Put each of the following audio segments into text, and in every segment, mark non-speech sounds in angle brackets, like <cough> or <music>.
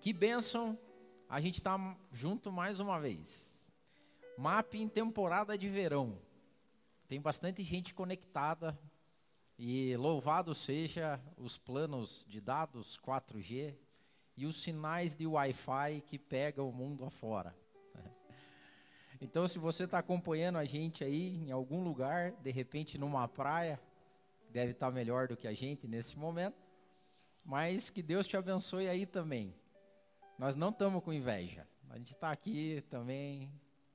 Que bênção a gente estar tá junto mais uma vez. MAP em temporada de verão. Tem bastante gente conectada e louvado seja os planos de dados 4G e os sinais de Wi-Fi que pegam o mundo afora. <laughs> Então, se você está acompanhando a gente aí em algum lugar, de repente numa praia, deve estar tá melhor do que a gente nesse momento. Mas que Deus te abençoe aí também. Nós não estamos com inveja. A gente está aqui também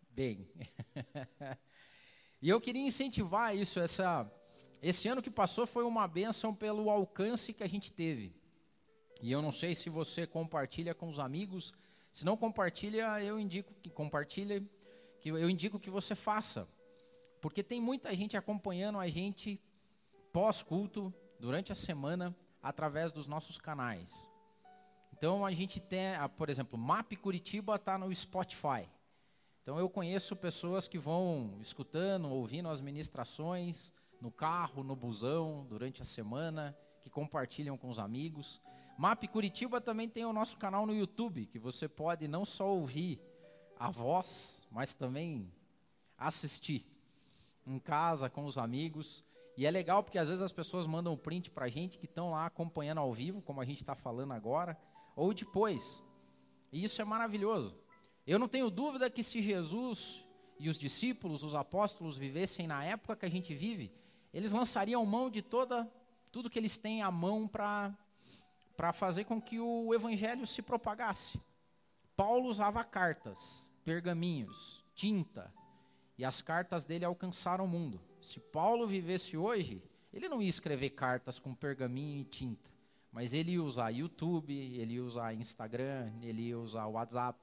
bem. <laughs> e eu queria incentivar isso. Essa, esse ano que passou foi uma bênção pelo alcance que a gente teve. E eu não sei se você compartilha com os amigos. Se não compartilha, eu indico que compartilhe, que eu indico que você faça. Porque tem muita gente acompanhando a gente pós-culto, durante a semana, através dos nossos canais. Então a gente tem, ah, por exemplo, Map Curitiba está no Spotify. Então eu conheço pessoas que vão escutando, ouvindo as ministrações no carro, no busão, durante a semana, que compartilham com os amigos. Map Curitiba também tem o nosso canal no YouTube, que você pode não só ouvir a voz, mas também assistir em casa com os amigos. E é legal porque às vezes as pessoas mandam print para a gente que estão lá acompanhando ao vivo, como a gente está falando agora ou depois. E isso é maravilhoso. Eu não tenho dúvida que se Jesus e os discípulos, os apóstolos vivessem na época que a gente vive, eles lançariam mão de toda tudo que eles têm à mão para para fazer com que o evangelho se propagasse. Paulo usava cartas, pergaminhos, tinta, e as cartas dele alcançaram o mundo. Se Paulo vivesse hoje, ele não ia escrever cartas com pergaminho e tinta. Mas ele ia usar YouTube, ele ia usar Instagram, ele ia usar WhatsApp,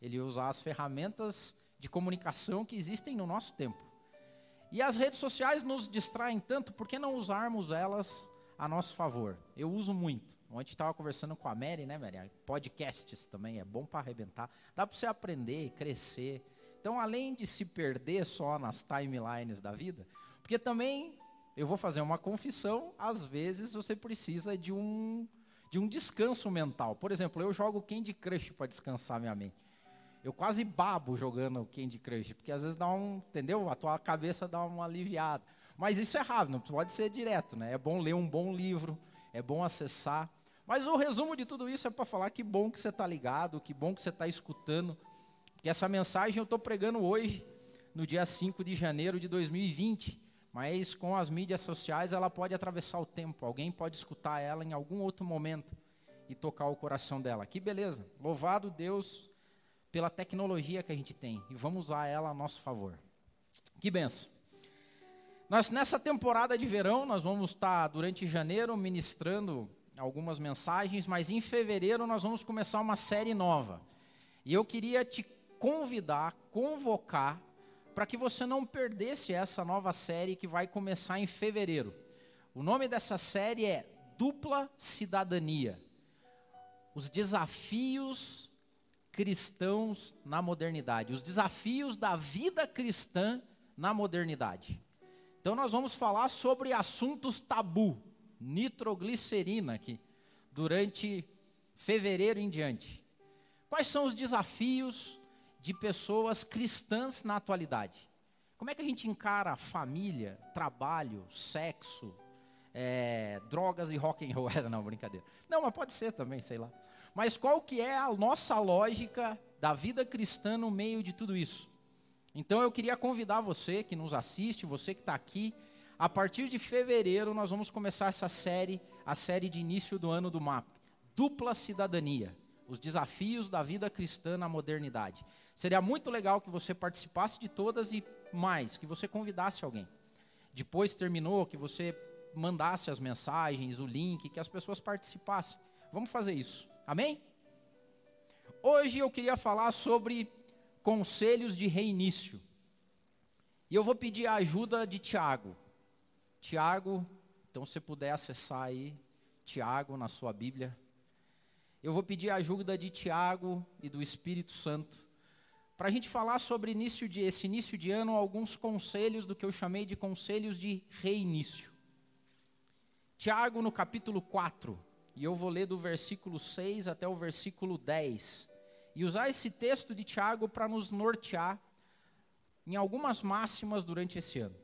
ele ia usar as ferramentas de comunicação que existem no nosso tempo. E as redes sociais nos distraem tanto, por que não usarmos elas a nosso favor? Eu uso muito. Ontem estava conversando com a Mary, né, Mary? Podcasts também é bom para arrebentar. Dá para você aprender, crescer. Então, além de se perder só nas timelines da vida, porque também eu vou fazer uma confissão, às vezes você precisa de um, de um descanso mental. Por exemplo, eu jogo Candy Crush para descansar minha mente. Eu quase babo jogando Candy Crush, porque às vezes dá um, entendeu? A tua cabeça dá uma aliviada. Mas isso é rápido, não pode ser direto, né? É bom ler um bom livro, é bom acessar. Mas o resumo de tudo isso é para falar que bom que você está ligado, que bom que você está escutando. Que essa mensagem eu estou pregando hoje, no dia 5 de janeiro de 2020. Mas com as mídias sociais ela pode atravessar o tempo. Alguém pode escutar ela em algum outro momento e tocar o coração dela. Que beleza. Louvado Deus pela tecnologia que a gente tem e vamos usar ela a nosso favor. Que benção. Nós nessa temporada de verão nós vamos estar durante janeiro ministrando algumas mensagens, mas em fevereiro nós vamos começar uma série nova. E eu queria te convidar, convocar para que você não perdesse essa nova série que vai começar em fevereiro. O nome dessa série é Dupla Cidadania. Os desafios cristãos na modernidade, os desafios da vida cristã na modernidade. Então nós vamos falar sobre assuntos tabu, nitroglicerina aqui, durante fevereiro em diante. Quais são os desafios de pessoas cristãs na atualidade. Como é que a gente encara família, trabalho, sexo, é, drogas e rock and roll? <laughs> Não, brincadeira. Não, mas pode ser também, sei lá. Mas qual que é a nossa lógica da vida cristã no meio de tudo isso? Então eu queria convidar você que nos assiste, você que está aqui, a partir de fevereiro nós vamos começar essa série, a série de início do ano do MAP, Dupla Cidadania, os desafios da vida cristã na modernidade. Seria muito legal que você participasse de todas e mais, que você convidasse alguém. Depois terminou, que você mandasse as mensagens, o link, que as pessoas participassem. Vamos fazer isso. Amém? Hoje eu queria falar sobre conselhos de reinício. E eu vou pedir a ajuda de Tiago. Tiago, então se puder acessar aí, Tiago na sua Bíblia. Eu vou pedir a ajuda de Tiago e do Espírito Santo para a gente falar sobre início de, esse início de ano, alguns conselhos do que eu chamei de conselhos de reinício. Tiago, no capítulo 4, e eu vou ler do versículo 6 até o versículo 10. E usar esse texto de Tiago para nos nortear em algumas máximas durante esse ano.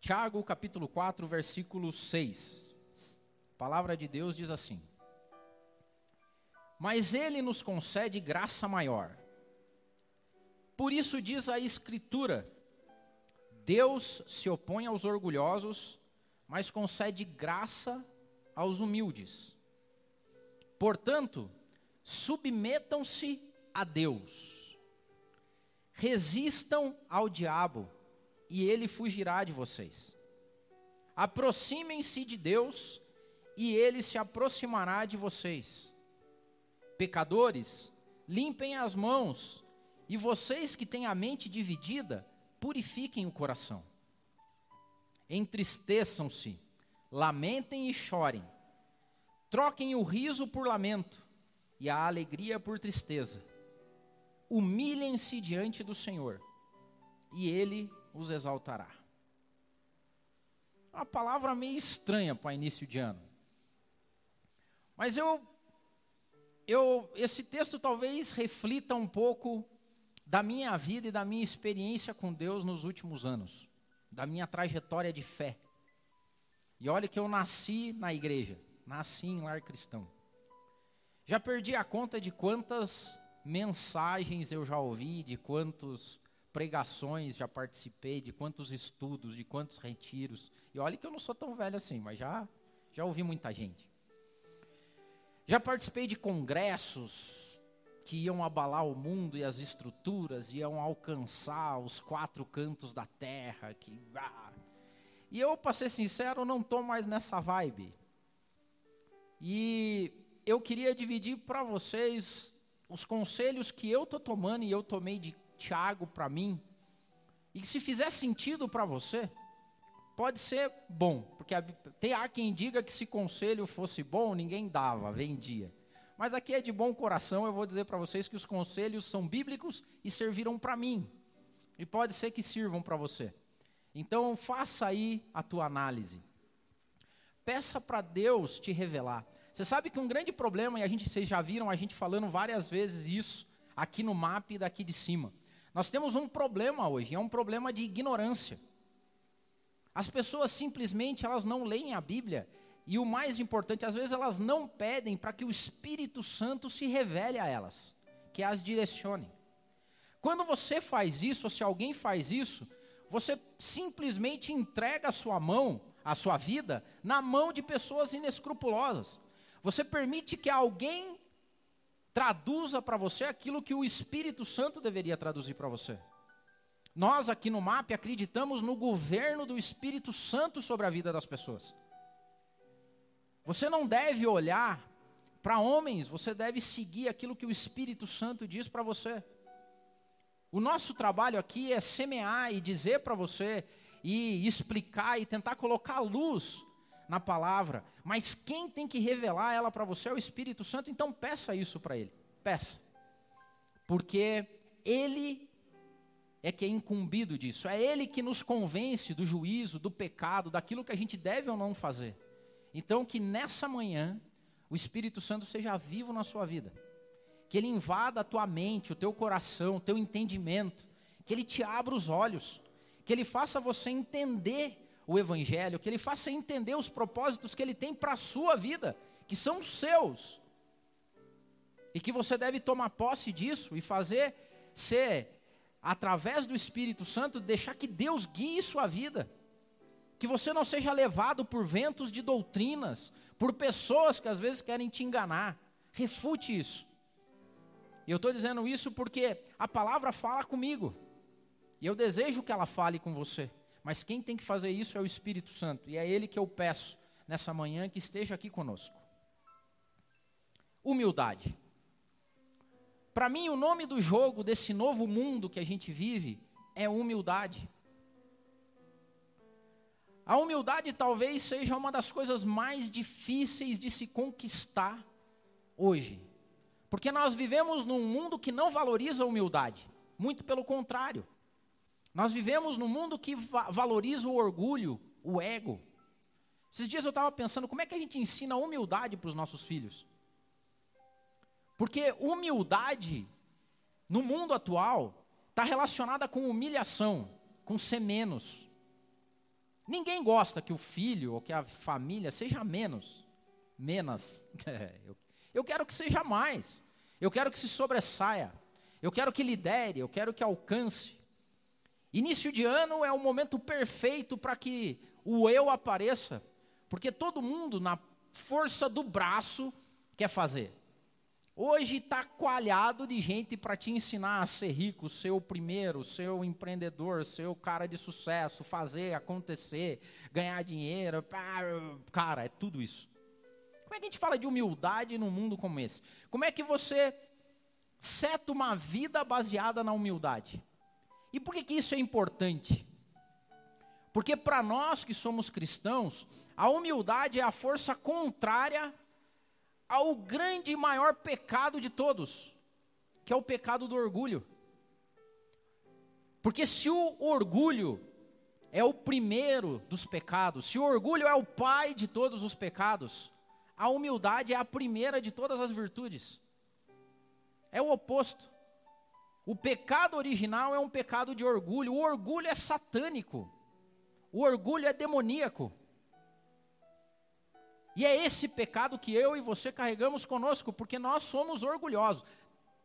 Tiago, capítulo 4, versículo 6. A palavra de Deus diz assim: Mas ele nos concede graça maior. Por isso diz a Escritura: Deus se opõe aos orgulhosos, mas concede graça aos humildes. Portanto, submetam-se a Deus. Resistam ao diabo, e ele fugirá de vocês. Aproximem-se de Deus, e ele se aproximará de vocês. Pecadores, limpem as mãos, e vocês que têm a mente dividida, purifiquem o coração. Entristeçam-se, lamentem e chorem. Troquem o riso por lamento e a alegria por tristeza. Humilhem-se diante do Senhor, e Ele os exaltará. Uma palavra meio estranha para início de ano. Mas eu, eu, esse texto talvez reflita um pouco da minha vida e da minha experiência com Deus nos últimos anos, da minha trajetória de fé. E olha que eu nasci na igreja, nasci em lar cristão. Já perdi a conta de quantas mensagens eu já ouvi, de quantas pregações já participei, de quantos estudos, de quantos retiros. E olha que eu não sou tão velho assim, mas já já ouvi muita gente. Já participei de congressos, que iam abalar o mundo e as estruturas, iam alcançar os quatro cantos da terra. Que, ah. E eu, para ser sincero, não estou mais nessa vibe. E eu queria dividir para vocês os conselhos que eu estou tomando e eu tomei de Tiago para mim. E se fizer sentido para você, pode ser bom. Porque tem, há quem diga que se conselho fosse bom, ninguém dava, vendia. Mas aqui é de bom coração, eu vou dizer para vocês que os conselhos são bíblicos e serviram para mim. E pode ser que sirvam para você. Então, faça aí a tua análise. Peça para Deus te revelar. Você sabe que um grande problema, e a gente, vocês já viram a gente falando várias vezes isso aqui no mapa e daqui de cima. Nós temos um problema hoje, é um problema de ignorância. As pessoas simplesmente elas não leem a Bíblia e o mais importante, às vezes elas não pedem para que o Espírito Santo se revele a elas, que as direcione. Quando você faz isso, ou se alguém faz isso, você simplesmente entrega a sua mão, a sua vida, na mão de pessoas inescrupulosas. Você permite que alguém traduza para você aquilo que o Espírito Santo deveria traduzir para você. Nós aqui no MAP acreditamos no governo do Espírito Santo sobre a vida das pessoas. Você não deve olhar para homens, você deve seguir aquilo que o Espírito Santo diz para você. O nosso trabalho aqui é semear e dizer para você, e explicar e tentar colocar luz na palavra, mas quem tem que revelar ela para você é o Espírito Santo, então peça isso para ele. Peça. Porque ele é que é incumbido disso, é ele que nos convence do juízo, do pecado, daquilo que a gente deve ou não fazer. Então, que nessa manhã o Espírito Santo seja vivo na sua vida, que ele invada a tua mente, o teu coração, o teu entendimento, que ele te abra os olhos, que ele faça você entender o Evangelho, que ele faça entender os propósitos que ele tem para a sua vida, que são seus, e que você deve tomar posse disso e fazer ser, através do Espírito Santo, deixar que Deus guie sua vida que você não seja levado por ventos de doutrinas, por pessoas que às vezes querem te enganar. Refute isso. E eu estou dizendo isso porque a palavra fala comigo. E eu desejo que ela fale com você. Mas quem tem que fazer isso é o Espírito Santo. E é Ele que eu peço nessa manhã que esteja aqui conosco. Humildade. Para mim, o nome do jogo desse novo mundo que a gente vive é humildade. A humildade talvez seja uma das coisas mais difíceis de se conquistar hoje. Porque nós vivemos num mundo que não valoriza a humildade. Muito pelo contrário. Nós vivemos num mundo que va valoriza o orgulho, o ego. Esses dias eu estava pensando como é que a gente ensina humildade para os nossos filhos. Porque humildade, no mundo atual, está relacionada com humilhação, com ser menos. Ninguém gosta que o filho ou que a família seja menos. Menos. <laughs> eu quero que seja mais. Eu quero que se sobressaia. Eu quero que lidere. Eu quero que alcance. Início de ano é o momento perfeito para que o eu apareça. Porque todo mundo, na força do braço, quer fazer. Hoje está coalhado de gente para te ensinar a ser rico, ser o primeiro, ser o empreendedor, ser o cara de sucesso, fazer acontecer, ganhar dinheiro. Cara, é tudo isso. Como é que a gente fala de humildade num mundo como esse? Como é que você seta uma vida baseada na humildade? E por que, que isso é importante? Porque para nós que somos cristãos, a humildade é a força contrária ao grande e maior pecado de todos, que é o pecado do orgulho. Porque se o orgulho é o primeiro dos pecados, se o orgulho é o pai de todos os pecados, a humildade é a primeira de todas as virtudes. É o oposto. O pecado original é um pecado de orgulho. O orgulho é satânico. O orgulho é demoníaco. E é esse pecado que eu e você carregamos conosco, porque nós somos orgulhosos.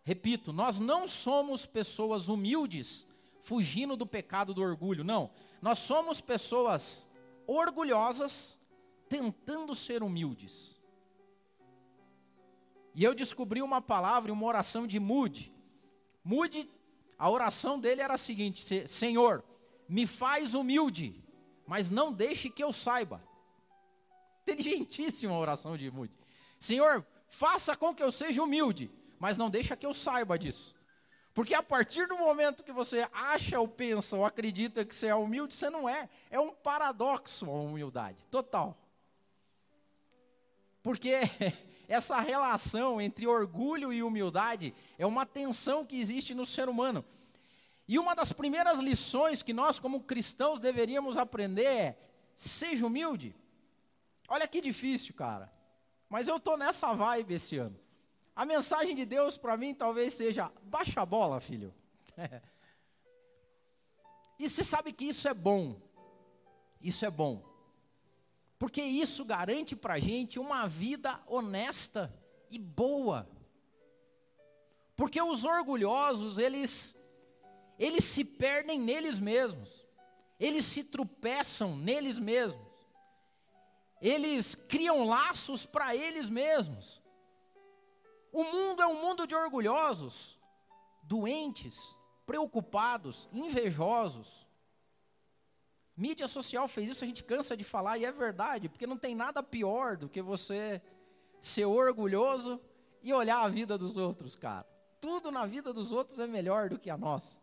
Repito, nós não somos pessoas humildes fugindo do pecado do orgulho, não. Nós somos pessoas orgulhosas tentando ser humildes. E eu descobri uma palavra, uma oração de Moody. Moody, a oração dele era a seguinte: Senhor, me faz humilde, mas não deixe que eu saiba. Inteligentíssima a oração de Moody. Senhor, faça com que eu seja humilde, mas não deixa que eu saiba disso. Porque a partir do momento que você acha ou pensa ou acredita que você é humilde, você não é. É um paradoxo a humildade, total. Porque <laughs> essa relação entre orgulho e humildade é uma tensão que existe no ser humano. E uma das primeiras lições que nós, como cristãos, deveríamos aprender é: seja humilde. Olha que difícil, cara. Mas eu tô nessa vibe esse ano. A mensagem de Deus para mim talvez seja: baixa a bola, filho. <laughs> e você sabe que isso é bom. Isso é bom. Porque isso garante para a gente uma vida honesta e boa. Porque os orgulhosos, eles, eles se perdem neles mesmos. Eles se tropeçam neles mesmos eles criam laços para eles mesmos. O mundo é um mundo de orgulhosos, doentes, preocupados, invejosos. Mídia social fez isso, a gente cansa de falar e é verdade, porque não tem nada pior do que você ser orgulhoso e olhar a vida dos outros, cara. Tudo na vida dos outros é melhor do que a nossa.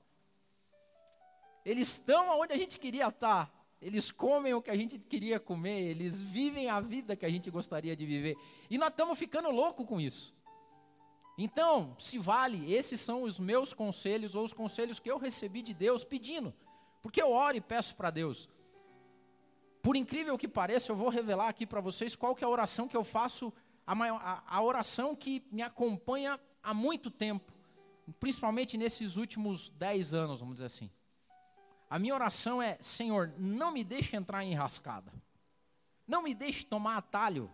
Eles estão onde a gente queria estar, eles comem o que a gente queria comer, eles vivem a vida que a gente gostaria de viver. E nós estamos ficando loucos com isso. Então, se vale, esses são os meus conselhos ou os conselhos que eu recebi de Deus pedindo. Porque eu oro e peço para Deus. Por incrível que pareça, eu vou revelar aqui para vocês qual que é a oração que eu faço, a, maior, a, a oração que me acompanha há muito tempo, principalmente nesses últimos dez anos, vamos dizer assim. A minha oração é: Senhor, não me deixe entrar em enrascada. Não me deixe tomar atalho.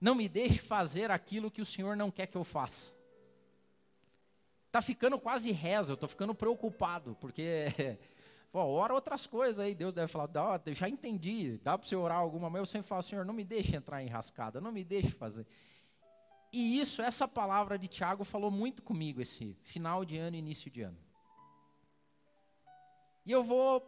Não me deixe fazer aquilo que o Senhor não quer que eu faça. Está ficando quase reza, eu estou ficando preocupado, porque <laughs> pô, ora outras coisas aí, Deus deve falar, dá, já entendi, dá para você orar alguma, mas eu sempre falo, Senhor, não me deixe entrar em enrascada, não me deixe fazer. E isso, essa palavra de Tiago falou muito comigo esse final de ano, início de ano. E eu vou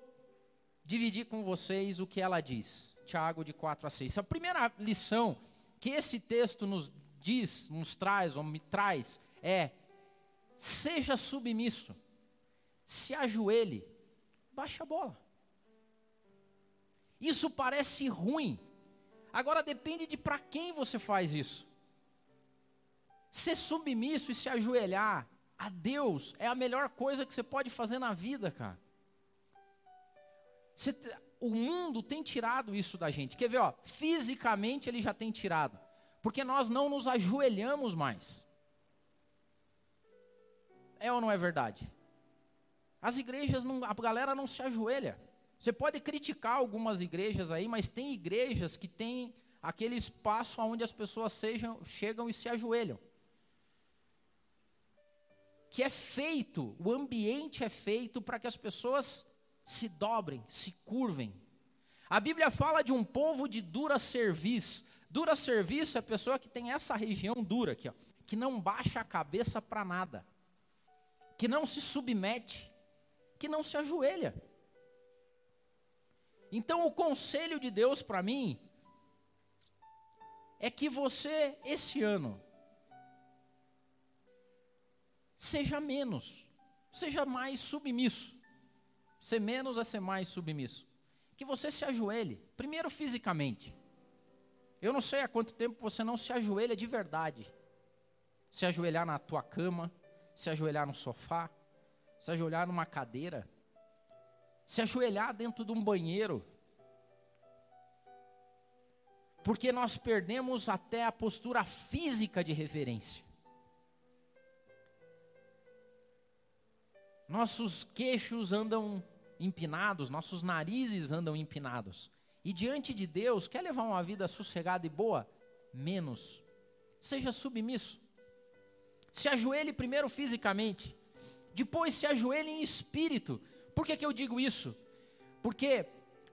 dividir com vocês o que ela diz. Tiago de 4 a 6. A primeira lição que esse texto nos diz, nos traz, ou me traz, é: seja submisso, se ajoelhe, baixa a bola. Isso parece ruim. Agora depende de para quem você faz isso. Ser submisso e se ajoelhar a Deus é a melhor coisa que você pode fazer na vida, cara. O mundo tem tirado isso da gente. Quer ver, ó? Fisicamente ele já tem tirado. Porque nós não nos ajoelhamos mais. É ou não é verdade? As igrejas, não, a galera não se ajoelha. Você pode criticar algumas igrejas aí, mas tem igrejas que têm aquele espaço onde as pessoas sejam, chegam e se ajoelham. Que é feito, o ambiente é feito para que as pessoas se dobrem, se curvem. A Bíblia fala de um povo de dura serviço. Dura serviço é a pessoa que tem essa região dura aqui, ó, que não baixa a cabeça para nada, que não se submete, que não se ajoelha. Então, o conselho de Deus para mim é que você, esse ano, seja menos, seja mais submisso. Ser menos é ser mais submisso. Que você se ajoelhe, primeiro fisicamente. Eu não sei há quanto tempo você não se ajoelha de verdade. Se ajoelhar na tua cama, se ajoelhar no sofá, se ajoelhar numa cadeira, se ajoelhar dentro de um banheiro. Porque nós perdemos até a postura física de reverência. Nossos queixos andam empinados, nossos narizes andam empinados. E diante de Deus, quer levar uma vida sossegada e boa? Menos. Seja submisso. Se ajoelhe primeiro fisicamente. Depois se ajoelhe em espírito. Por que, que eu digo isso? Porque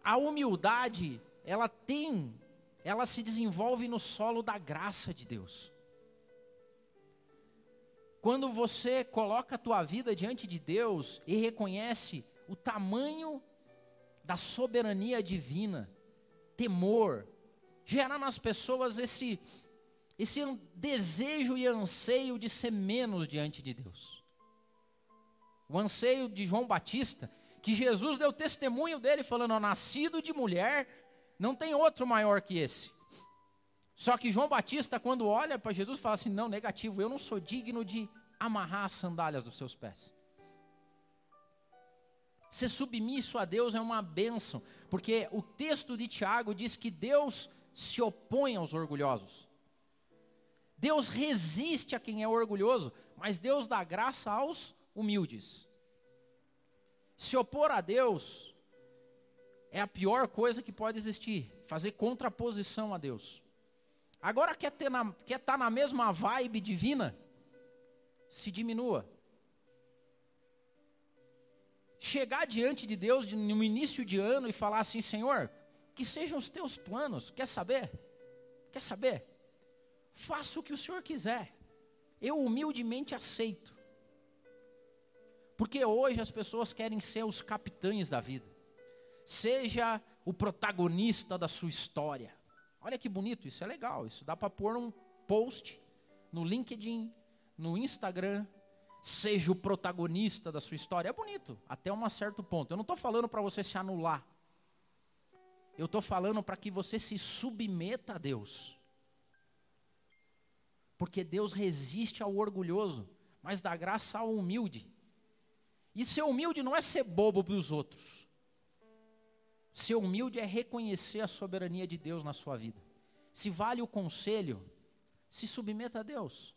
a humildade, ela tem, ela se desenvolve no solo da graça de Deus. Quando você coloca a tua vida diante de Deus e reconhece o tamanho da soberania divina, temor, gera nas pessoas esse esse desejo e anseio de ser menos diante de Deus o anseio de João Batista, que Jesus deu testemunho dele, falando: nascido de mulher, não tem outro maior que esse. Só que João Batista, quando olha para Jesus, fala assim: não, negativo, eu não sou digno de amarrar as sandálias dos seus pés. Ser submisso a Deus é uma bênção, porque o texto de Tiago diz que Deus se opõe aos orgulhosos. Deus resiste a quem é orgulhoso, mas Deus dá graça aos humildes. Se opor a Deus é a pior coisa que pode existir, fazer contraposição a Deus. Agora quer estar na, quer tá na mesma vibe divina? Se diminua. Chegar diante de Deus no início de ano e falar assim: Senhor, que sejam os teus planos, quer saber? Quer saber? Faça o que o Senhor quiser. Eu humildemente aceito. Porque hoje as pessoas querem ser os capitães da vida. Seja o protagonista da sua história. Olha que bonito, isso é legal. Isso dá para pôr um post no LinkedIn, no Instagram. Seja o protagonista da sua história. É bonito, até um certo ponto. Eu não estou falando para você se anular. Eu estou falando para que você se submeta a Deus. Porque Deus resiste ao orgulhoso, mas dá graça ao humilde. E ser humilde não é ser bobo para os outros. Ser humilde é reconhecer a soberania de Deus na sua vida. Se vale o conselho, se submeta a Deus.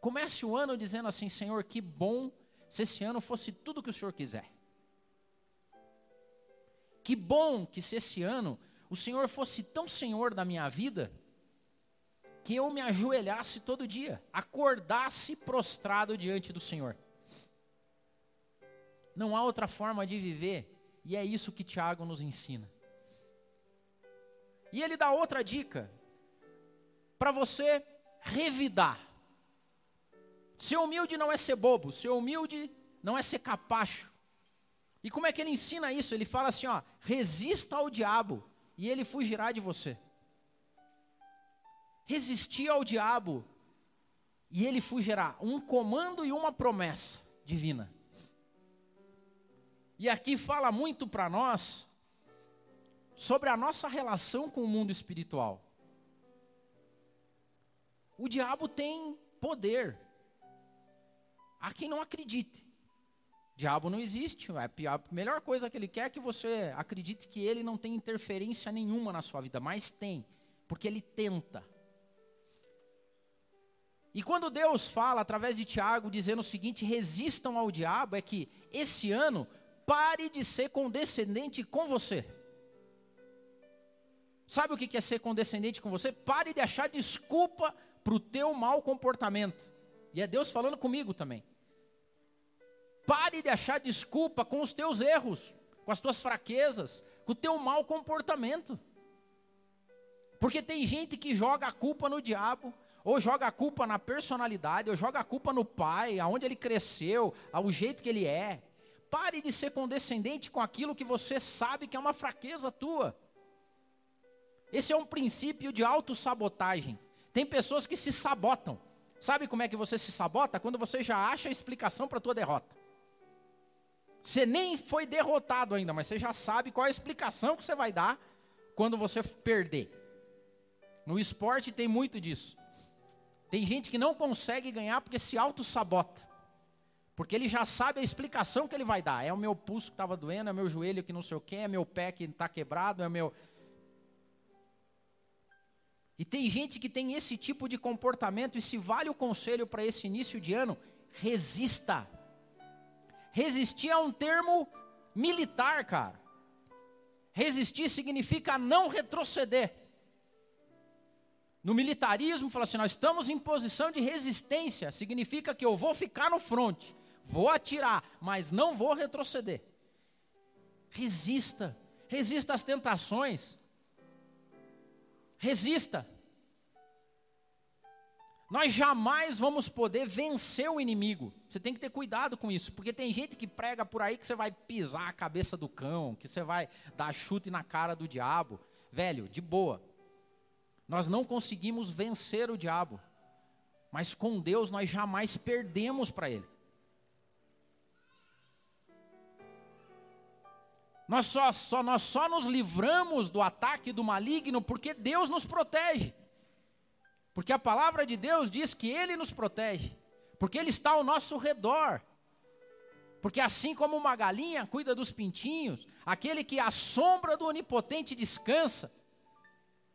Comece o ano dizendo assim: Senhor, que bom se esse ano fosse tudo que o Senhor quiser. Que bom que se esse ano o Senhor fosse tão Senhor da minha vida, que eu me ajoelhasse todo dia, acordasse prostrado diante do Senhor. Não há outra forma de viver, e é isso que Tiago nos ensina. E ele dá outra dica para você revidar. Ser humilde não é ser bobo, ser humilde não é ser capacho. E como é que ele ensina isso? Ele fala assim, ó, resista ao diabo e ele fugirá de você. Resistir ao diabo e ele fugirá. Um comando e uma promessa divina. E aqui fala muito para nós sobre a nossa relação com o mundo espiritual. O diabo tem poder. Há quem não acredite. Diabo não existe. A melhor coisa que ele quer é que você acredite que ele não tem interferência nenhuma na sua vida, mas tem, porque ele tenta. E quando Deus fala através de Tiago dizendo o seguinte: resistam ao diabo, é que esse ano pare de ser condescendente com você. Sabe o que é ser condescendente com você? Pare de achar desculpa para o teu mau comportamento. E é Deus falando comigo também. Pare de achar desculpa com os teus erros, com as tuas fraquezas, com o teu mau comportamento. Porque tem gente que joga a culpa no diabo, ou joga a culpa na personalidade, ou joga a culpa no pai, aonde ele cresceu, ao jeito que ele é. Pare de ser condescendente com aquilo que você sabe que é uma fraqueza tua. Esse é um princípio de autossabotagem. Tem pessoas que se sabotam. Sabe como é que você se sabota? Quando você já acha a explicação para a tua derrota. Você nem foi derrotado ainda, mas você já sabe qual é a explicação que você vai dar quando você perder. No esporte tem muito disso. Tem gente que não consegue ganhar porque se auto-sabota. Porque ele já sabe a explicação que ele vai dar. É o meu pulso que estava doendo, é o meu joelho que não sei o que, é meu pé que está quebrado, é o meu. E tem gente que tem esse tipo de comportamento, e se vale o conselho para esse início de ano, resista. Resistir é um termo militar, cara. Resistir significa não retroceder. No militarismo, fala assim: nós estamos em posição de resistência, significa que eu vou ficar no fronte, vou atirar, mas não vou retroceder. Resista, resista às tentações, resista. Nós jamais vamos poder vencer o inimigo. Você tem que ter cuidado com isso, porque tem gente que prega por aí que você vai pisar a cabeça do cão, que você vai dar chute na cara do diabo. Velho, de boa. Nós não conseguimos vencer o diabo, mas com Deus nós jamais perdemos para ele. Nós só, só, nós só nos livramos do ataque do maligno porque Deus nos protege. Porque a palavra de Deus diz que Ele nos protege, porque Ele está ao nosso redor. Porque assim como uma galinha cuida dos pintinhos, aquele que à sombra do onipotente descansa,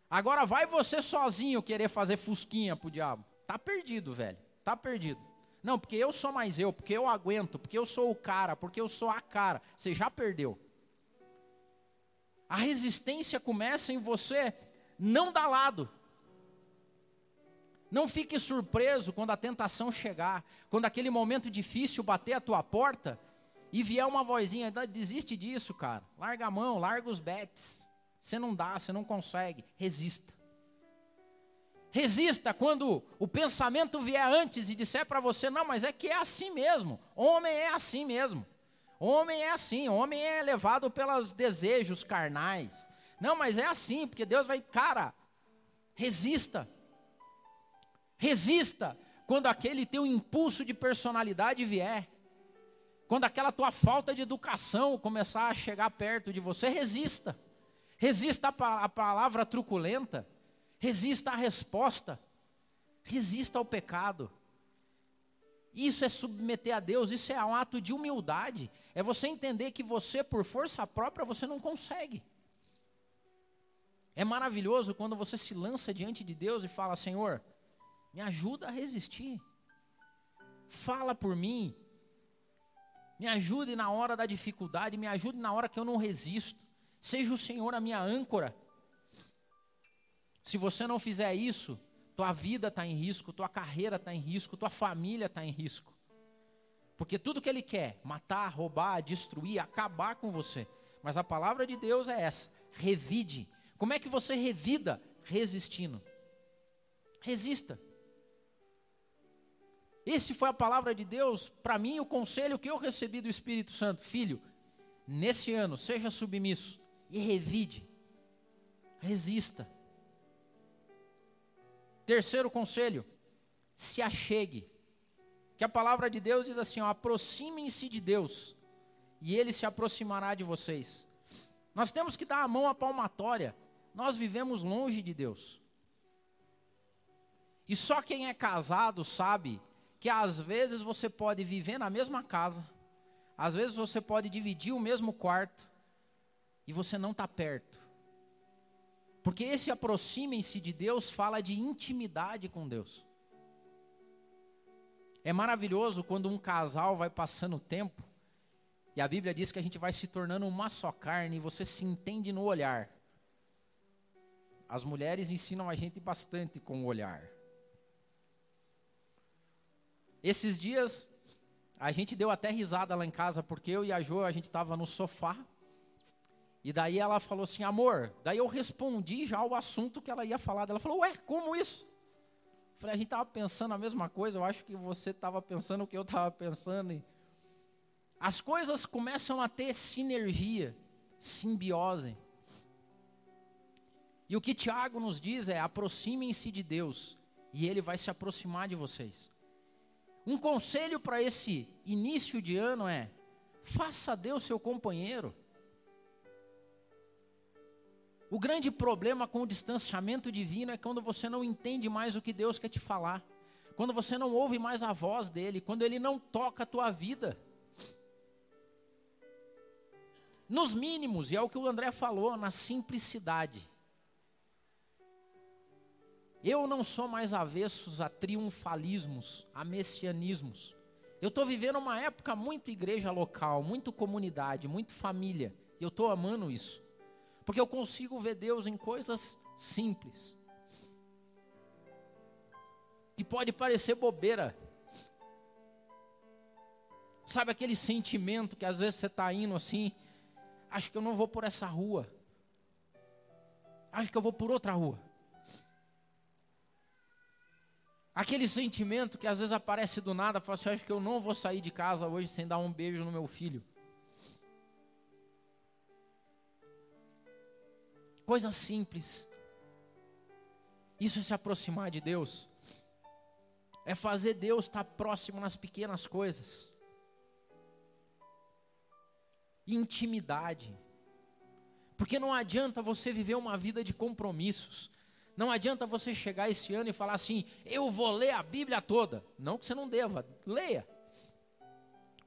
Agora vai você sozinho querer fazer fusquinha pro diabo. Tá perdido, velho. Tá perdido. Não, porque eu sou mais eu, porque eu aguento, porque eu sou o cara, porque eu sou a cara. Você já perdeu. A resistência começa em você não dar lado. Não fique surpreso quando a tentação chegar, quando aquele momento difícil bater a tua porta e vier uma vozinha, desiste disso, cara. Larga a mão, larga os bets. Você não dá, você não consegue. Resista. Resista quando o pensamento vier antes e disser para você: não, mas é que é assim mesmo. Homem é assim mesmo. Homem é assim. Homem é levado pelos desejos carnais. Não, mas é assim, porque Deus vai. Cara, resista. Resista quando aquele teu impulso de personalidade vier. Quando aquela tua falta de educação começar a chegar perto de você, resista. Resista à palavra truculenta. Resista à resposta. Resista ao pecado. Isso é submeter a Deus, isso é um ato de humildade. É você entender que você, por força própria, você não consegue. É maravilhoso quando você se lança diante de Deus e fala: Senhor, me ajuda a resistir. Fala por mim. Me ajude na hora da dificuldade, me ajude na hora que eu não resisto. Seja o Senhor a minha âncora. Se você não fizer isso, tua vida está em risco, tua carreira está em risco, tua família está em risco. Porque tudo que ele quer, matar, roubar, destruir, acabar com você. Mas a palavra de Deus é essa: revide. Como é que você revida? Resistindo. Resista. Esse foi a palavra de Deus para mim, o conselho que eu recebi do Espírito Santo. Filho, nesse ano, seja submisso e revide. Resista. Terceiro conselho, se achegue. Que a palavra de Deus diz assim: aproximem-se de Deus, e Ele se aproximará de vocês. Nós temos que dar a mão à palmatória. Nós vivemos longe de Deus. E só quem é casado sabe que às vezes você pode viver na mesma casa, Às vezes você pode dividir o mesmo quarto e você não está perto. Porque esse aproximem-se de Deus fala de intimidade com Deus. É maravilhoso quando um casal vai passando o tempo e a Bíblia diz que a gente vai se tornando uma só carne e você se entende no olhar. As mulheres ensinam a gente bastante com o olhar. Esses dias a gente deu até risada lá em casa porque eu e a Jo a gente estava no sofá e daí ela falou assim, amor. Daí eu respondi já o assunto que ela ia falar. Ela falou, ué, como isso? Eu falei, a gente estava pensando a mesma coisa. Eu acho que você estava pensando o que eu estava pensando. E as coisas começam a ter sinergia, simbiose. E o que Tiago nos diz é: aproximem-se de Deus, e Ele vai se aproximar de vocês. Um conselho para esse início de ano é: faça Deus seu companheiro. O grande problema com o distanciamento divino é quando você não entende mais o que Deus quer te falar, quando você não ouve mais a voz dele, quando ele não toca a tua vida. Nos mínimos, e é o que o André falou, na simplicidade. Eu não sou mais avessos a triunfalismos, a messianismos. Eu estou vivendo uma época muito igreja local, muito comunidade, muito família. E eu estou amando isso. Porque eu consigo ver Deus em coisas simples. Que pode parecer bobeira. Sabe aquele sentimento que às vezes você está indo assim, acho que eu não vou por essa rua. Acho que eu vou por outra rua. Aquele sentimento que às vezes aparece do nada, fala assim, acho que eu não vou sair de casa hoje sem dar um beijo no meu filho. Coisa simples. Isso é se aproximar de Deus. É fazer Deus estar próximo nas pequenas coisas. Intimidade. Porque não adianta você viver uma vida de compromissos. Não adianta você chegar esse ano e falar assim: eu vou ler a Bíblia toda. Não que você não deva, leia.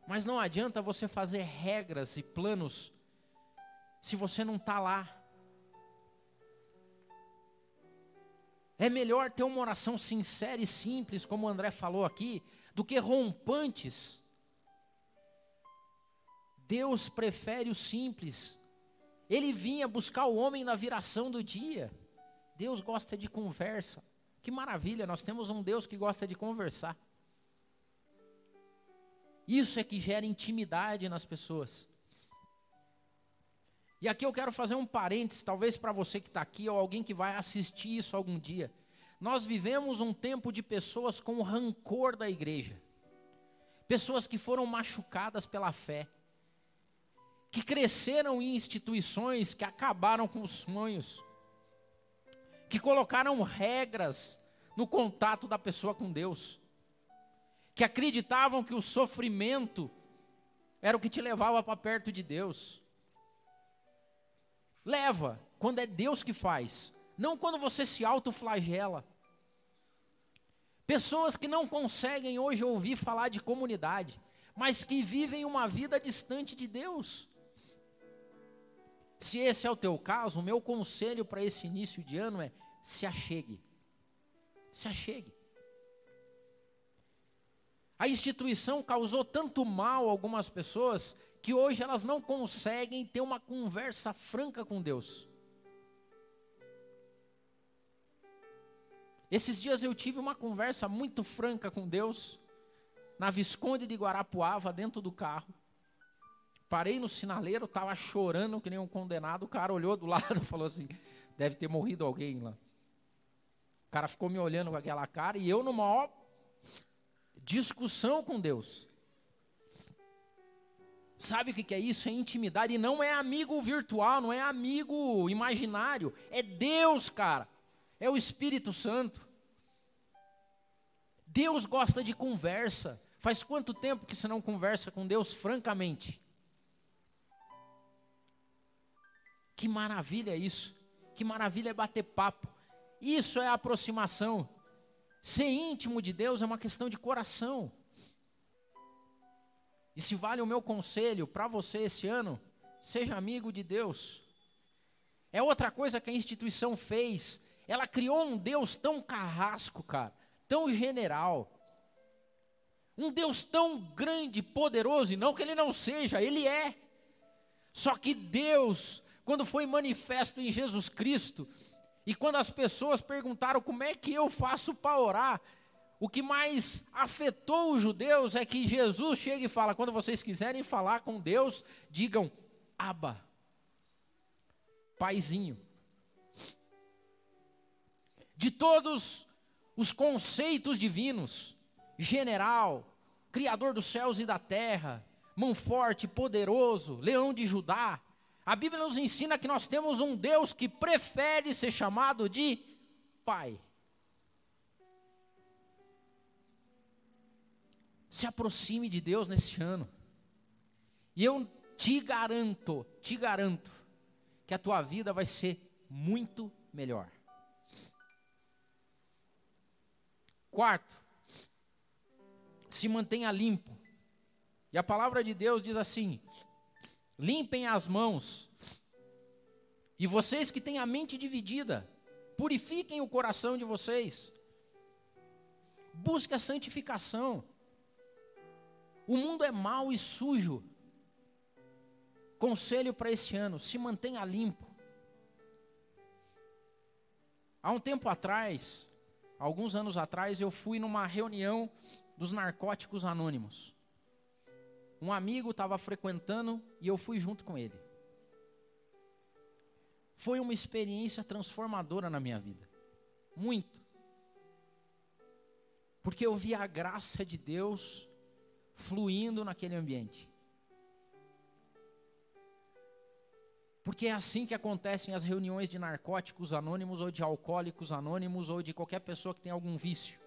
Mas não adianta você fazer regras e planos se você não está lá. É melhor ter uma oração sincera e simples, como o André falou aqui, do que rompantes. Deus prefere o simples. Ele vinha buscar o homem na viração do dia. Deus gosta de conversa. Que maravilha, nós temos um Deus que gosta de conversar. Isso é que gera intimidade nas pessoas. E aqui eu quero fazer um parênteses, talvez para você que está aqui ou alguém que vai assistir isso algum dia. Nós vivemos um tempo de pessoas com rancor da igreja, pessoas que foram machucadas pela fé, que cresceram em instituições que acabaram com os sonhos, que colocaram regras no contato da pessoa com Deus, que acreditavam que o sofrimento era o que te levava para perto de Deus. Leva, quando é Deus que faz, não quando você se autoflagela. Pessoas que não conseguem hoje ouvir falar de comunidade, mas que vivem uma vida distante de Deus. Se esse é o teu caso, o meu conselho para esse início de ano é: se achegue. Se achegue. A instituição causou tanto mal a algumas pessoas que hoje elas não conseguem ter uma conversa franca com Deus. Esses dias eu tive uma conversa muito franca com Deus, na Visconde de Guarapuava, dentro do carro. Parei no sinaleiro, estava chorando que nem um condenado. O cara olhou do <laughs> lado e falou assim: deve ter morrido alguém lá. O cara ficou me olhando com aquela cara e eu numa maior discussão com Deus. Sabe o que é isso? É intimidade. E não é amigo virtual, não é amigo imaginário. É Deus, cara. É o Espírito Santo. Deus gosta de conversa. Faz quanto tempo que você não conversa com Deus francamente? Que maravilha é isso. Que maravilha é bater papo. Isso é aproximação. Ser íntimo de Deus é uma questão de coração. E se vale o meu conselho para você esse ano, seja amigo de Deus. É outra coisa que a instituição fez. Ela criou um Deus tão carrasco, cara, tão general. Um Deus tão grande, poderoso, e não que ele não seja, ele é. Só que Deus, quando foi manifesto em Jesus Cristo, e quando as pessoas perguntaram como é que eu faço para orar, o que mais afetou os judeus é que Jesus chega e fala: quando vocês quiserem falar com Deus, digam Abba, Paizinho. De todos os conceitos divinos, general, Criador dos céus e da terra, mão forte, poderoso, leão de Judá, a Bíblia nos ensina que nós temos um Deus que prefere ser chamado de Pai. Se aproxime de Deus nesse ano. E eu te garanto, te garanto, que a tua vida vai ser muito melhor. Quarto, se mantenha limpo. E a palavra de Deus diz assim: limpem as mãos. E vocês que têm a mente dividida, purifiquem o coração de vocês. Busque a santificação. O mundo é mau e sujo. Conselho para esse ano: se mantenha limpo. Há um tempo atrás, alguns anos atrás, eu fui numa reunião dos narcóticos anônimos. Um amigo estava frequentando e eu fui junto com ele. Foi uma experiência transformadora na minha vida. Muito. Porque eu vi a graça de Deus fluindo naquele ambiente. Porque é assim que acontecem as reuniões de narcóticos anônimos, ou de alcoólicos anônimos, ou de qualquer pessoa que tem algum vício.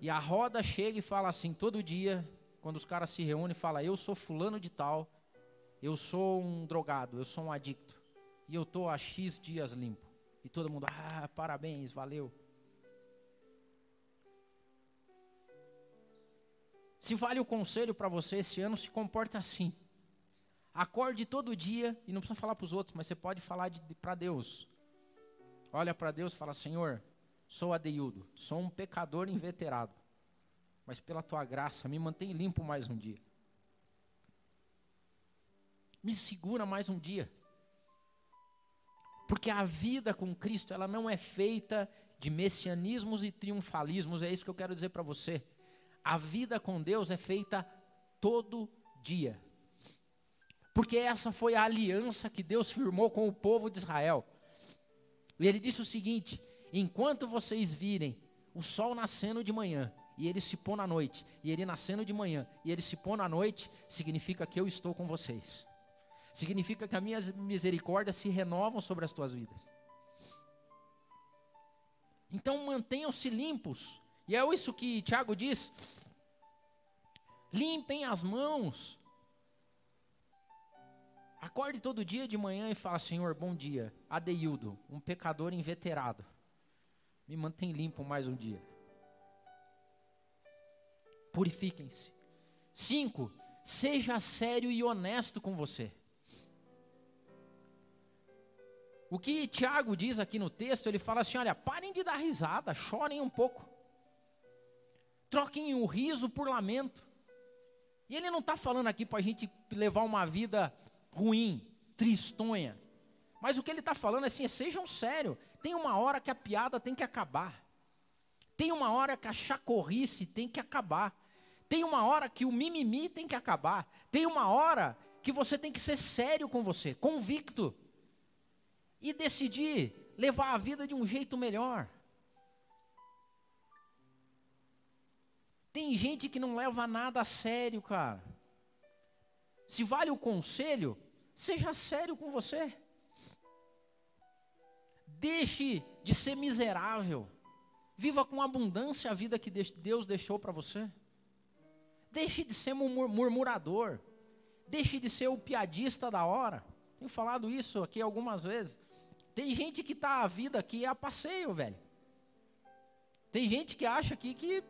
E a roda chega e fala assim, todo dia, quando os caras se reúnem, fala: Eu sou fulano de tal, eu sou um drogado, eu sou um adicto, e eu estou há X dias limpo. E todo mundo, ah, parabéns, valeu. Se vale o conselho para você esse ano, se comporte assim. Acorde todo dia, e não precisa falar para os outros, mas você pode falar de, de para Deus. Olha para Deus e fala: Senhor, sou adeiudo, sou um pecador inveterado, mas pela tua graça me mantém limpo mais um dia. Me segura mais um dia. Porque a vida com Cristo, ela não é feita de messianismos e triunfalismos, é isso que eu quero dizer para você. A vida com Deus é feita todo dia. Porque essa foi a aliança que Deus firmou com o povo de Israel. E ele disse o seguinte: enquanto vocês virem o sol nascendo de manhã, e ele se pôr na noite, e ele nascendo de manhã, e ele se pôr na noite, significa que eu estou com vocês. Significa que as minhas misericórdias se renovam sobre as tuas vidas. Então mantenham-se limpos, e é isso que Tiago diz: limpem as mãos. Acorde todo dia de manhã e fala: Senhor, bom dia. Adeildo, um pecador inveterado. Me mantém limpo mais um dia. Purifiquem-se. Cinco, seja sério e honesto com você. O que Tiago diz aqui no texto, ele fala assim: olha, parem de dar risada, chorem um pouco. Troquem o riso por lamento. E ele não está falando aqui para a gente levar uma vida ruim, tristonha. Mas o que ele está falando é assim: sejam sérios. Tem uma hora que a piada tem que acabar. Tem uma hora que a chacorrice tem que acabar. Tem uma hora que o mimimi tem que acabar. Tem uma hora que você tem que ser sério com você, convicto. E decidir levar a vida de um jeito melhor. Tem gente que não leva nada a sério, cara. Se vale o conselho, seja sério com você. Deixe de ser miserável. Viva com abundância a vida que Deus deixou para você. Deixe de ser murmurador. Deixe de ser o piadista da hora. Tenho falado isso aqui algumas vezes. Tem gente que tá a vida aqui a passeio, velho. Tem gente que acha aqui que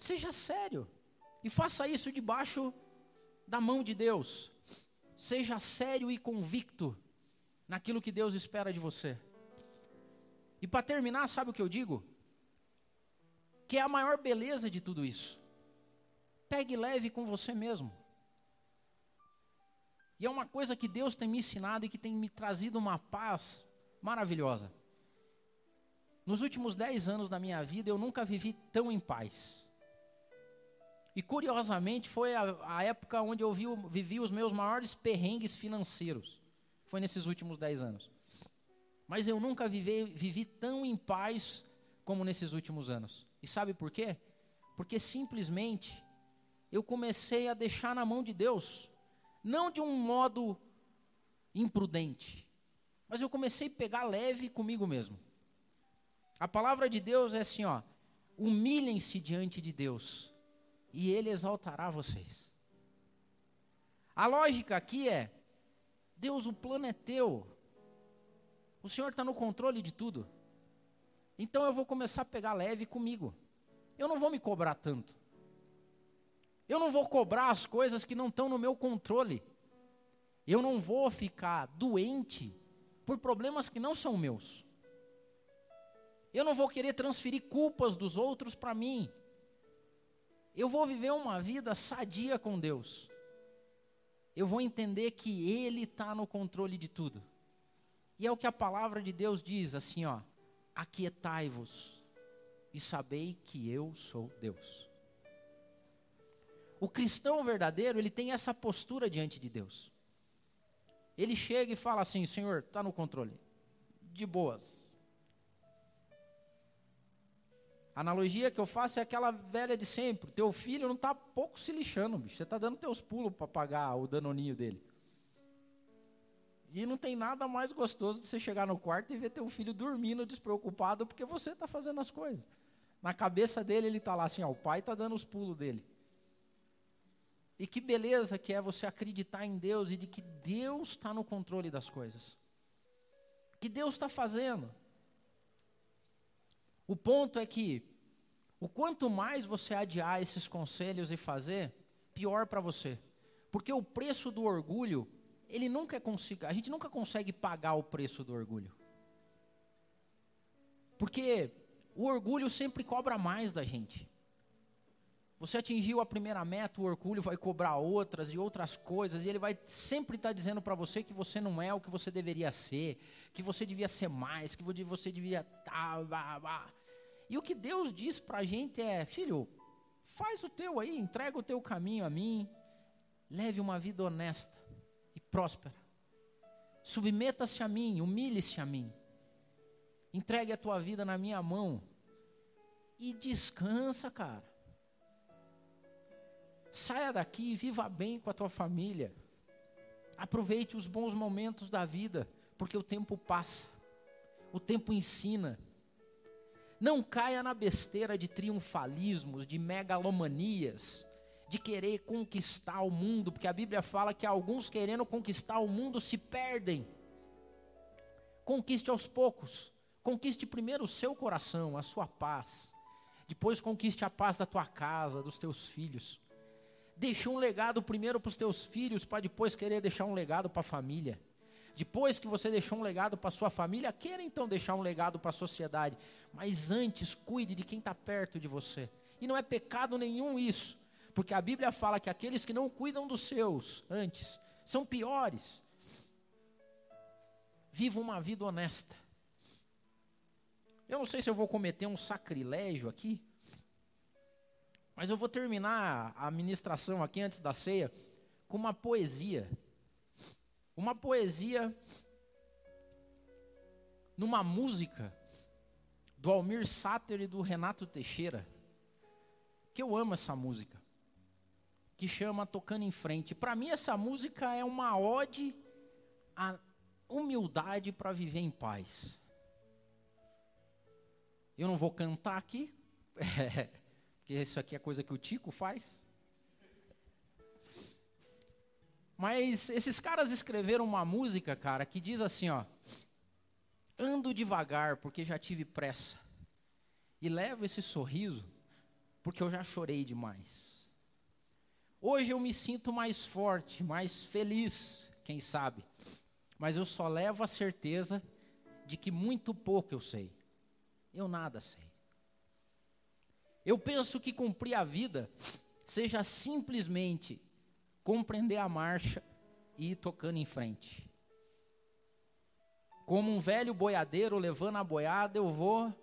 Seja sério. E faça isso debaixo da mão de Deus. Seja sério e convicto naquilo que Deus espera de você. E para terminar, sabe o que eu digo? Que é a maior beleza de tudo isso. Pegue leve com você mesmo. E é uma coisa que Deus tem me ensinado e que tem me trazido uma paz maravilhosa. Nos últimos dez anos da minha vida, eu nunca vivi tão em paz. E curiosamente, foi a, a época onde eu vi, vivi os meus maiores perrengues financeiros. Foi nesses últimos dez anos. Mas eu nunca vivi, vivi tão em paz como nesses últimos anos. E sabe por quê? Porque simplesmente eu comecei a deixar na mão de Deus não de um modo imprudente, mas eu comecei a pegar leve comigo mesmo. A palavra de Deus é assim, ó: humilhem-se diante de Deus, e Ele exaltará vocês. A lógica aqui é: Deus, o plano é teu, o Senhor está no controle de tudo, então eu vou começar a pegar leve comigo, eu não vou me cobrar tanto. Eu não vou cobrar as coisas que não estão no meu controle. Eu não vou ficar doente por problemas que não são meus. Eu não vou querer transferir culpas dos outros para mim. Eu vou viver uma vida sadia com Deus. Eu vou entender que Ele está no controle de tudo. E é o que a palavra de Deus diz, assim, ó: aquietai-vos e sabei que eu sou Deus. O cristão verdadeiro, ele tem essa postura diante de Deus. Ele chega e fala assim: Senhor, está no controle. De boas. A analogia que eu faço é aquela velha de sempre. Teu filho não está pouco se lixando, bicho. Você está dando teus pulos para pagar o danoninho dele. E não tem nada mais gostoso de você chegar no quarto e ver teu filho dormindo despreocupado porque você está fazendo as coisas. Na cabeça dele ele está lá assim, ó, o pai está dando os pulos dele. E que beleza que é você acreditar em Deus e de que Deus está no controle das coisas. Que Deus está fazendo. O ponto é que, o quanto mais você adiar esses conselhos e fazer, pior para você. Porque o preço do orgulho, ele nunca é consigo, a gente nunca consegue pagar o preço do orgulho. Porque o orgulho sempre cobra mais da gente. Você atingiu a primeira meta, o orgulho vai cobrar outras e outras coisas, e ele vai sempre estar tá dizendo para você que você não é o que você deveria ser, que você devia ser mais, que você devia. Tá, e o que Deus diz para a gente é: filho, faz o teu aí, entrega o teu caminho a mim, leve uma vida honesta e próspera. Submeta-se a mim, humilhe-se a mim. Entregue a tua vida na minha mão e descansa, cara. Saia daqui e viva bem com a tua família. Aproveite os bons momentos da vida, porque o tempo passa. O tempo ensina. Não caia na besteira de triunfalismos, de megalomanias, de querer conquistar o mundo, porque a Bíblia fala que alguns querendo conquistar o mundo se perdem. Conquiste aos poucos. Conquiste primeiro o seu coração, a sua paz. Depois conquiste a paz da tua casa, dos teus filhos. Deixa um legado primeiro para os teus filhos, para depois querer deixar um legado para a família. Depois que você deixou um legado para sua família, queira então deixar um legado para a sociedade. Mas antes, cuide de quem está perto de você. E não é pecado nenhum isso, porque a Bíblia fala que aqueles que não cuidam dos seus antes são piores. Viva uma vida honesta. Eu não sei se eu vou cometer um sacrilégio aqui, mas eu vou terminar a ministração aqui antes da ceia com uma poesia. Uma poesia numa música do Almir Sater e do Renato Teixeira. Que eu amo essa música. Que chama Tocando em Frente. Para mim essa música é uma ode à humildade para viver em paz. Eu não vou cantar aqui. <laughs> porque isso aqui é coisa que o Tico faz. Mas esses caras escreveram uma música, cara, que diz assim, ó: Ando devagar porque já tive pressa. E levo esse sorriso porque eu já chorei demais. Hoje eu me sinto mais forte, mais feliz, quem sabe. Mas eu só levo a certeza de que muito pouco eu sei. Eu nada sei. Eu penso que cumprir a vida seja simplesmente compreender a marcha e ir tocando em frente. Como um velho boiadeiro levando a boiada, eu vou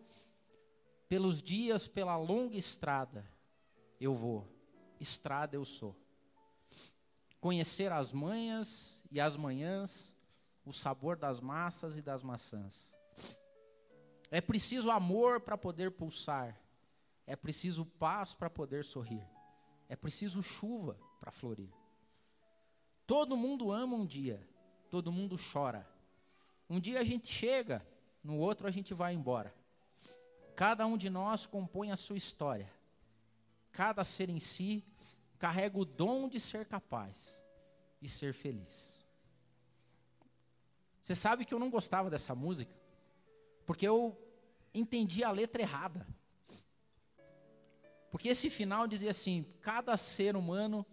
pelos dias, pela longa estrada, eu vou. Estrada eu sou. Conhecer as manhas e as manhãs, o sabor das massas e das maçãs. É preciso amor para poder pulsar. É preciso paz para poder sorrir. É preciso chuva para florir. Todo mundo ama um dia, todo mundo chora. Um dia a gente chega, no outro a gente vai embora. Cada um de nós compõe a sua história. Cada ser em si carrega o dom de ser capaz e ser feliz. Você sabe que eu não gostava dessa música, porque eu entendi a letra errada. Porque esse final dizia assim: cada ser humano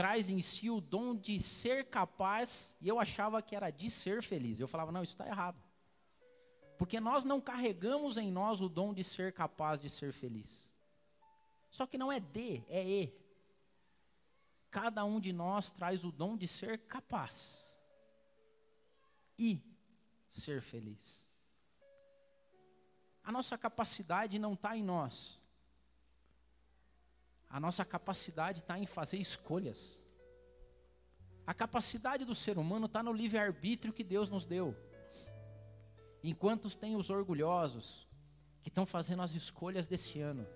traz em si o dom de ser capaz, e eu achava que era de ser feliz. Eu falava, não, isso está errado. Porque nós não carregamos em nós o dom de ser capaz de ser feliz. Só que não é de, é e. Cada um de nós traz o dom de ser capaz e ser feliz. A nossa capacidade não está em nós. A nossa capacidade está em fazer escolhas. A capacidade do ser humano está no livre-arbítrio que Deus nos deu. Enquanto tem os orgulhosos que estão fazendo as escolhas desse ano,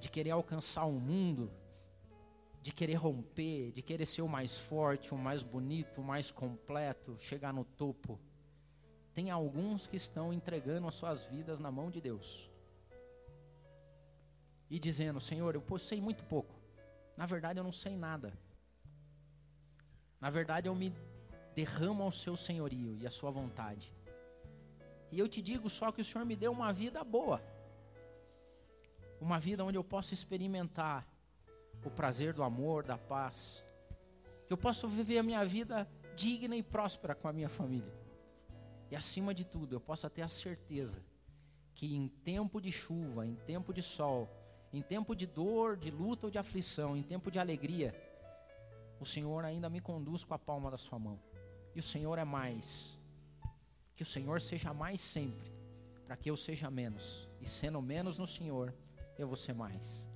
de querer alcançar o um mundo, de querer romper, de querer ser o mais forte, o mais bonito, o mais completo, chegar no topo. Tem alguns que estão entregando as suas vidas na mão de Deus e dizendo: Senhor, eu sei muito pouco. Na verdade, eu não sei nada. Na verdade, eu me derramo ao seu senhorio e à sua vontade. E eu te digo só que o Senhor me deu uma vida boa. Uma vida onde eu possa experimentar o prazer do amor, da paz. Que eu possa viver a minha vida digna e próspera com a minha família. E acima de tudo, eu possa ter a certeza que em tempo de chuva, em tempo de sol, em tempo de dor, de luta ou de aflição, em tempo de alegria, o Senhor ainda me conduz com a palma da sua mão. E o Senhor é mais. Que o Senhor seja mais sempre, para que eu seja menos. E sendo menos no Senhor, eu vou ser mais.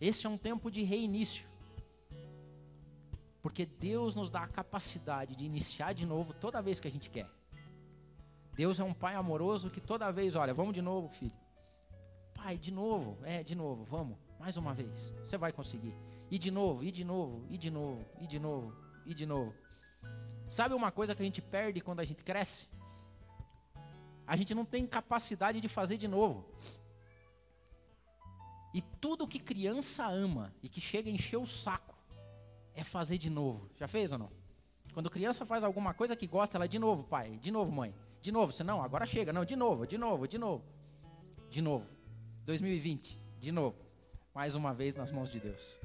Esse é um tempo de reinício. Porque Deus nos dá a capacidade de iniciar de novo toda vez que a gente quer. Deus é um pai amoroso que toda vez, olha, vamos de novo, filho. Pai, de novo, é, de novo, vamos, mais uma vez. Você vai conseguir. E de novo, e de novo, e de novo, e de novo, e de novo. Sabe uma coisa que a gente perde quando a gente cresce? A gente não tem capacidade de fazer de novo. E tudo que criança ama e que chega a encher o saco é fazer de novo. Já fez ou não? Quando criança faz alguma coisa que gosta, ela de novo, pai, de novo, mãe, de novo, você não, agora chega, não, de novo, de novo, de novo, de novo. 2020, de novo, mais uma vez nas mãos de Deus.